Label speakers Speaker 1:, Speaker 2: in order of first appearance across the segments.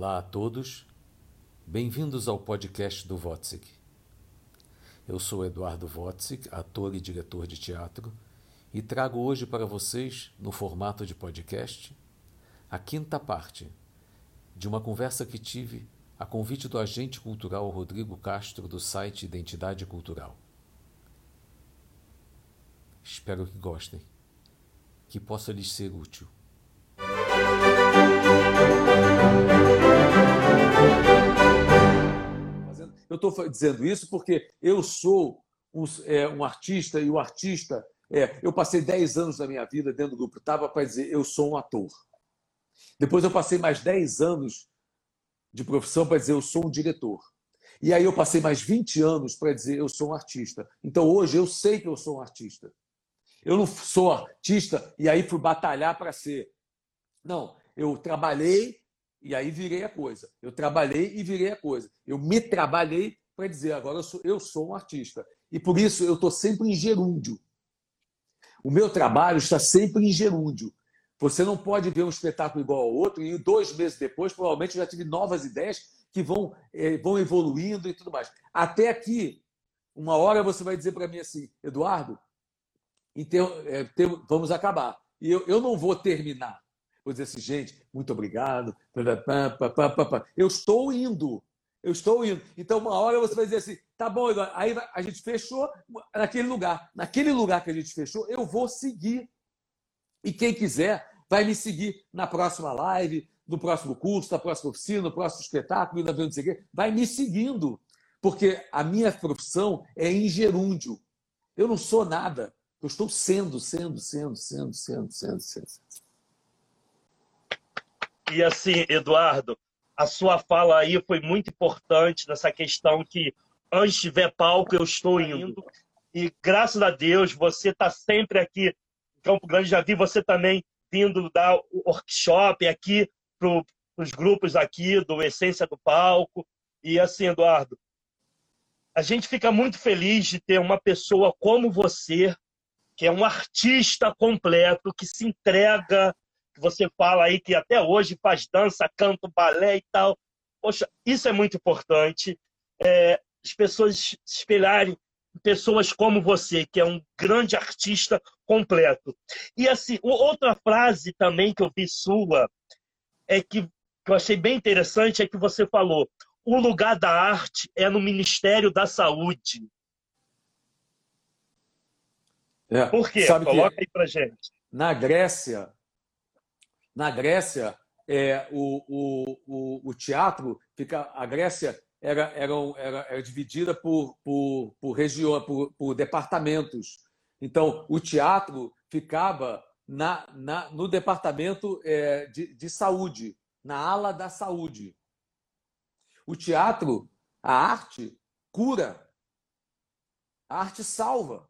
Speaker 1: Olá a todos, bem-vindos ao podcast do Wotzik. Eu sou Eduardo Wotzik, ator e diretor de teatro, e trago hoje para vocês, no formato de podcast, a quinta parte de uma conversa que tive a convite do agente cultural Rodrigo Castro do site Identidade Cultural. Espero que gostem, que possa lhes ser útil.
Speaker 2: Estou dizendo isso porque eu sou um, é, um artista e o artista. É, eu passei 10 anos da minha vida dentro do grupo Tava para dizer eu sou um ator. Depois eu passei mais 10 anos de profissão para dizer eu sou um diretor. E aí eu passei mais 20 anos para dizer eu sou um artista. Então hoje eu sei que eu sou um artista. Eu não sou artista e aí fui batalhar para ser. Não, eu trabalhei e aí virei a coisa. Eu trabalhei e virei a coisa. Eu me trabalhei para dizer agora eu sou, eu sou um artista. E por isso eu estou sempre em gerúndio. O meu trabalho está sempre em gerúndio. Você não pode ver um espetáculo igual ao outro e dois meses depois, provavelmente, eu já tive novas ideias que vão, eh, vão evoluindo e tudo mais. Até aqui, uma hora você vai dizer para mim assim, Eduardo, então, é, vamos acabar. E eu, eu não vou terminar. Vou dizer assim, gente, muito obrigado. Eu estou indo. Eu estou indo. Então, uma hora você vai dizer assim, tá bom, aí a gente fechou naquele lugar. Naquele lugar que a gente fechou, eu vou seguir. E quem quiser vai me seguir na próxima live, no próximo curso, na próxima oficina, no próximo espetáculo, não sei o quê. Vai me seguindo. Porque a minha profissão é em gerúndio. Eu não sou nada. Eu estou sendo, sendo, sendo, sendo, sendo, sendo, sendo.
Speaker 3: E assim, Eduardo, a sua fala aí foi muito importante nessa questão que antes tiver palco eu estou indo. E graças a Deus você está sempre aqui em Campo Grande. Já vi você também vindo dar o workshop aqui para os grupos aqui do Essência do Palco. E assim, Eduardo, a gente fica muito feliz de ter uma pessoa como você, que é um artista completo, que se entrega, que você fala aí que até hoje faz dança, canto, balé e tal. Poxa, isso é muito importante. É, as pessoas se espelharem em pessoas como você, que é um grande artista completo. E assim, outra frase também que eu vi sua é que, que eu achei bem interessante é que você falou: o lugar da arte é no Ministério da Saúde.
Speaker 2: É.
Speaker 3: Por quê?
Speaker 2: Sabe
Speaker 3: Coloca
Speaker 2: que
Speaker 3: aí pra gente.
Speaker 2: Na Grécia, na Grécia, é, o, o, o, o teatro fica. A Grécia era, era, era, era dividida por, por, por região, por, por departamentos. Então, o teatro ficava na, na, no departamento é, de, de saúde, na ala da saúde. O teatro, a arte, cura. A arte salva.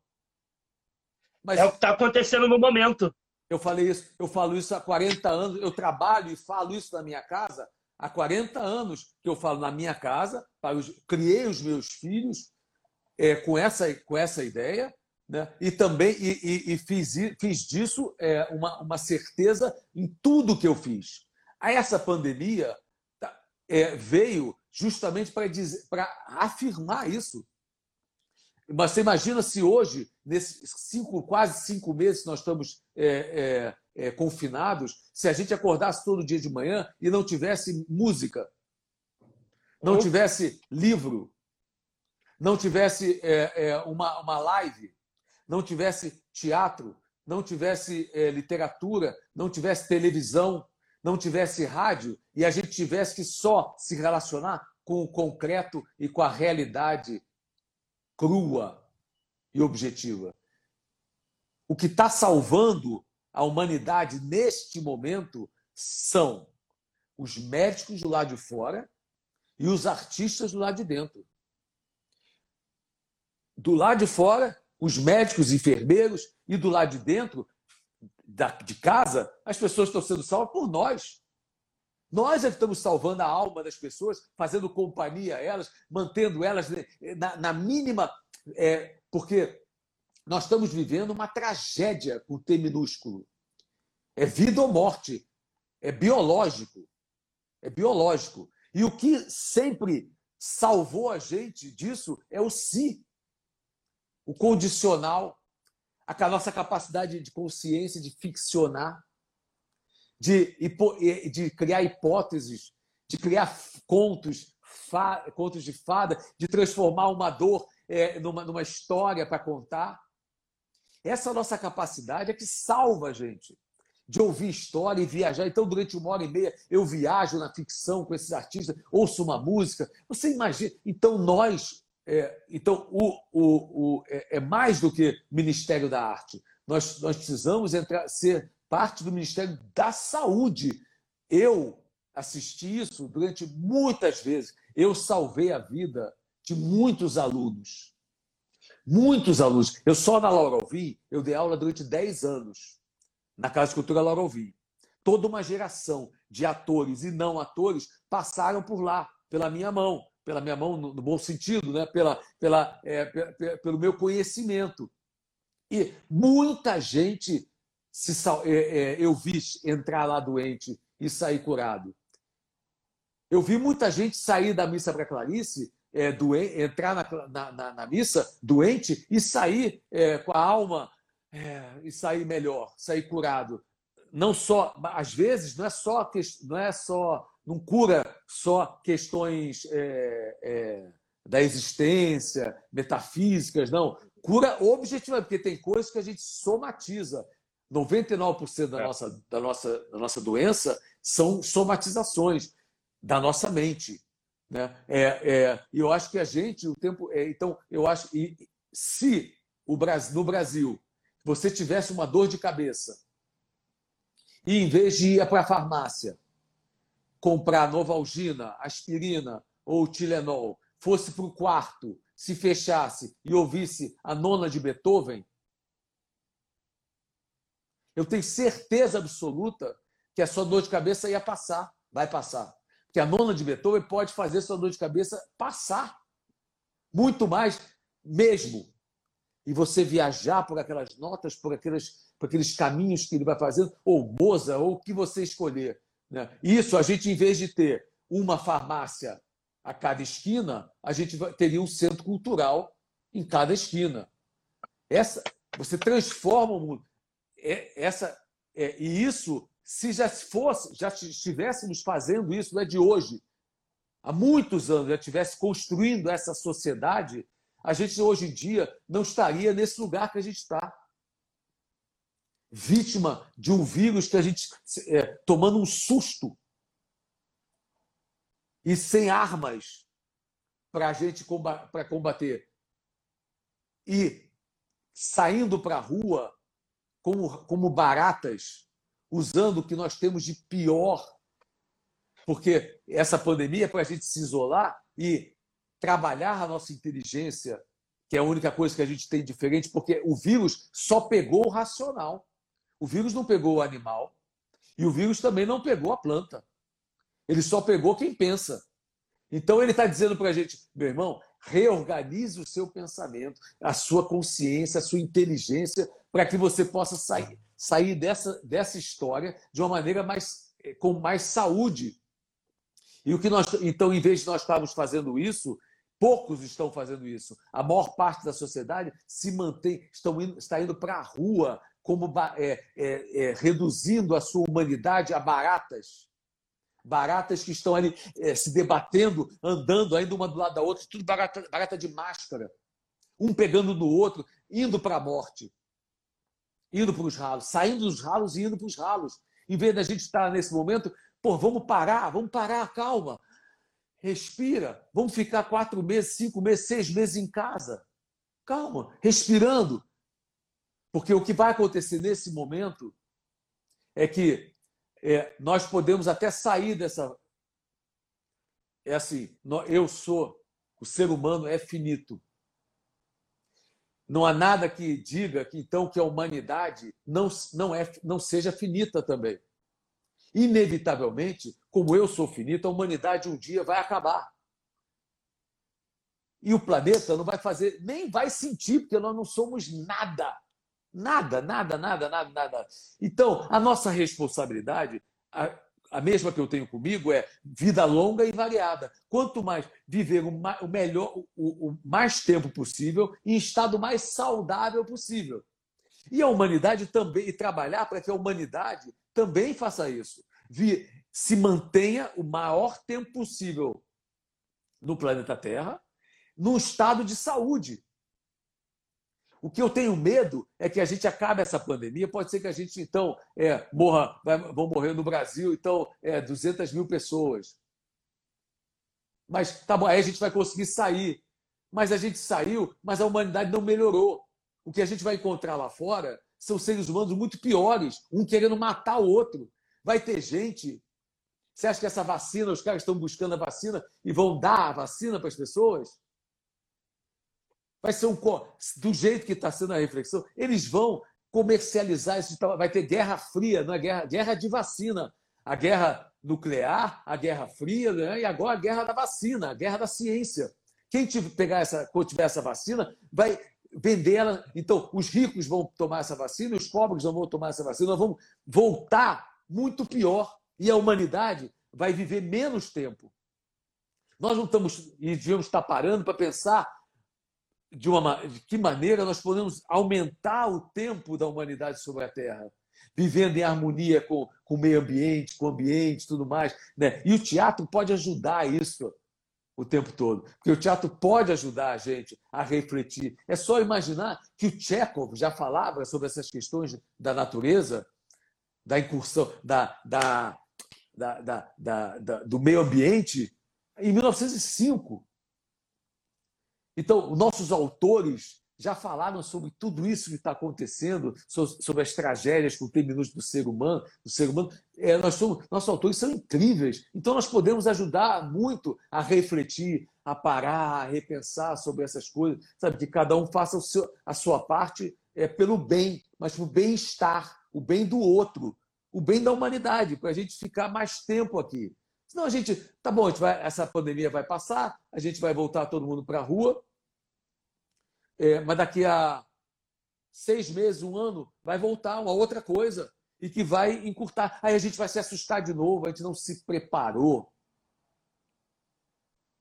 Speaker 3: Mas é o que está acontecendo no momento.
Speaker 2: Eu falei isso, eu falo isso há 40 anos, eu trabalho e falo isso na minha casa há 40 anos que eu falo na minha casa, criei os meus filhos é, com, essa, com essa ideia, né? e também e, e, e fiz, fiz disso é, uma, uma certeza em tudo que eu fiz. A essa pandemia tá, é, veio justamente para afirmar isso. Mas você imagina se hoje, nesses cinco, quase cinco meses que nós estamos é, é, é, confinados, se a gente acordasse todo dia de manhã e não tivesse música, não tivesse livro, não tivesse é, é, uma, uma live, não tivesse teatro, não tivesse é, literatura, não tivesse televisão, não tivesse rádio e a gente tivesse que só se relacionar com o concreto e com a realidade crua e objetiva. O que está salvando a humanidade neste momento são os médicos do lado de fora e os artistas do lado de dentro. Do lado de fora, os médicos, enfermeiros, e do lado de dentro, de casa, as pessoas estão sendo salvas por nós. Nós é que estamos salvando a alma das pessoas, fazendo companhia a elas, mantendo elas na, na mínima. É, porque nós estamos vivendo uma tragédia com T minúsculo. É vida ou morte. É biológico. É biológico. E o que sempre salvou a gente disso é o si, o condicional, a nossa capacidade de consciência de ficcionar, de, de criar hipóteses, de criar contos, contos de fada, de transformar uma dor é, numa, numa história para contar. Essa nossa capacidade é que salva a gente de ouvir história e viajar. Então, durante uma hora e meia, eu viajo na ficção com esses artistas, ouço uma música. Você imagina? Então, nós. É, então, o, o, o, é, é, mais do que Ministério da Arte. Nós, nós precisamos entrar, ser parte do Ministério da Saúde. Eu assisti isso durante muitas vezes. Eu salvei a vida de muitos alunos. Muitos alunos. Eu só na Laura Alvim, eu dei aula durante 10 anos na Casa de Cultura Laura Alvim. Toda uma geração de atores e não atores passaram por lá, pela minha mão, pela minha mão no, bom sentido, né? pela, pela, é, pelo meu conhecimento. E muita gente se, é, é, eu vi entrar lá doente e sair curado. Eu vi muita gente sair da missa para Clarice é, doente, entrar na, na, na, missa doente e sair é, com a alma é, e sair melhor, sair curado. Não só, às vezes, não é só, não é só, não cura só questões é, é, da existência, metafísicas, não. Cura objetivamente, porque tem coisas que a gente somatiza. 99% da, é. nossa, da, nossa, da nossa doença são somatizações da nossa mente. Né? É, é, eu acho que a gente, o tempo. É, então, eu acho. E, se o Brasil, no Brasil você tivesse uma dor de cabeça e, em vez de ir para a farmácia comprar Novalgina, aspirina ou Tilenol, fosse para o quarto, se fechasse e ouvisse a nona de Beethoven, eu tenho certeza absoluta que a sua dor de cabeça ia passar, vai passar que a nona de Beethoven pode fazer sua dor de cabeça passar. Muito mais mesmo. E você viajar por aquelas notas, por, aqueles, por aqueles caminhos que ele vai fazendo, ou Moza, ou o que você escolher. Né? Isso, a gente, em vez de ter uma farmácia a cada esquina, a gente teria um centro cultural em cada esquina. Essa, você transforma o mundo. É, essa, é, e isso se já fosse, já estivéssemos fazendo isso, não é de hoje, há muitos anos, já estivesse construindo essa sociedade, a gente hoje em dia não estaria nesse lugar que a gente está. Vítima de um vírus que a gente é, tomando um susto e sem armas para a gente para combater e saindo para a rua como, como baratas usando o que nós temos de pior, porque essa pandemia é para a gente se isolar e trabalhar a nossa inteligência, que é a única coisa que a gente tem diferente, porque o vírus só pegou o racional. O vírus não pegou o animal e o vírus também não pegou a planta. Ele só pegou quem pensa. Então ele está dizendo para a gente, meu irmão, reorganize o seu pensamento, a sua consciência, a sua inteligência, para que você possa sair, sair dessa, dessa história de uma maneira mais eh, com mais saúde. E o que nós, então, em vez de nós estarmos fazendo isso, poucos estão fazendo isso. A maior parte da sociedade se mantém, estão indo, está indo para a rua, como é, é, é, reduzindo a sua humanidade a baratas. Baratas que estão ali é, se debatendo, andando ainda uma do lado da outra, tudo barata, barata de máscara, um pegando no outro, indo para a morte indo para os ralos, saindo dos ralos e indo para os ralos. Em vez da gente estar nesse momento, pô, vamos parar, vamos parar, calma. Respira. Vamos ficar quatro meses, cinco meses, seis meses em casa. Calma, respirando. Porque o que vai acontecer nesse momento é que é, nós podemos até sair dessa. É assim, eu sou, o ser humano é finito. Não há nada que diga que então que a humanidade não, não, é, não seja finita também. Inevitavelmente, como eu sou finito, a humanidade um dia vai acabar. E o planeta não vai fazer, nem vai sentir, porque nós não somos nada. Nada, nada, nada, nada, nada. Então, a nossa responsabilidade, mesma que eu tenho comigo é vida longa e variada. Quanto mais viver o, o melhor, o, o, mais tempo possível em estado mais saudável possível. E a humanidade também, e trabalhar para que a humanidade também faça isso. Vi, se mantenha o maior tempo possível no planeta Terra, num estado de saúde. O que eu tenho medo é que a gente acabe essa pandemia. Pode ser que a gente, então, é, morra, vai, vão morrer no Brasil, então, é, 200 mil pessoas. Mas tá bom, aí a gente vai conseguir sair. Mas a gente saiu, mas a humanidade não melhorou. O que a gente vai encontrar lá fora são seres humanos muito piores, um querendo matar o outro. Vai ter gente. Você acha que essa vacina, os caras estão buscando a vacina e vão dar a vacina para as pessoas? Vai ser um do jeito que está sendo a reflexão, eles vão comercializar isso, vai ter guerra fria, não é guerra, guerra de vacina, a guerra nuclear, a guerra fria, né? e agora a guerra da vacina, a guerra da ciência. Quem tiver, pegar essa, tiver essa vacina, vai vender ela. Então, os ricos vão tomar essa vacina, os pobres não vão tomar essa vacina, nós vamos voltar muito pior e a humanidade vai viver menos tempo. Nós não estamos e devemos estar parando para pensar de, uma, de que maneira nós podemos aumentar o tempo da humanidade sobre a Terra, vivendo em harmonia com, com o meio ambiente, com o ambiente tudo mais. Né? E o teatro pode ajudar isso o tempo todo, porque o teatro pode ajudar a gente a refletir. É só imaginar que o Chekhov já falava sobre essas questões da natureza, da incursão, da, da, da, da, do meio ambiente, em 1905. Então, nossos autores já falaram sobre tudo isso que está acontecendo, sobre as tragédias com minutos do ser humano. Do ser humano. É, nós somos, nossos autores são incríveis. Então, nós podemos ajudar muito a refletir, a parar, a repensar sobre essas coisas. Sabe, que cada um faça seu, a sua parte é, pelo bem, mas para o bem-estar, o bem do outro, o bem da humanidade, para a gente ficar mais tempo aqui. Senão a gente, tá bom, gente vai, essa pandemia vai passar, a gente vai voltar todo mundo para a rua, é, mas daqui a seis meses, um ano, vai voltar uma outra coisa e que vai encurtar. Aí a gente vai se assustar de novo, a gente não se preparou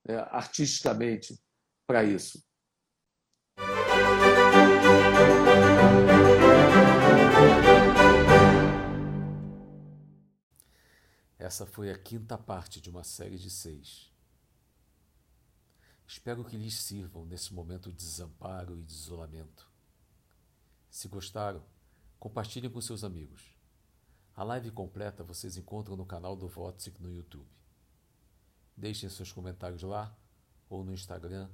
Speaker 2: é, artisticamente para isso.
Speaker 1: Essa foi a quinta parte de uma série de seis. Espero que lhes sirvam nesse momento de desamparo e de isolamento. Se gostaram, compartilhem com seus amigos. A live completa vocês encontram no canal do Votsic no YouTube. Deixem seus comentários lá ou no Instagram,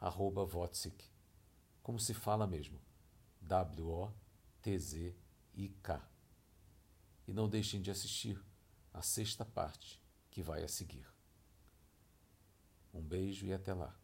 Speaker 1: arroba Votsic, como se fala mesmo, W-O-T-Z-I-K. E não deixem de assistir a sexta parte que vai a seguir. Um beijo e até lá.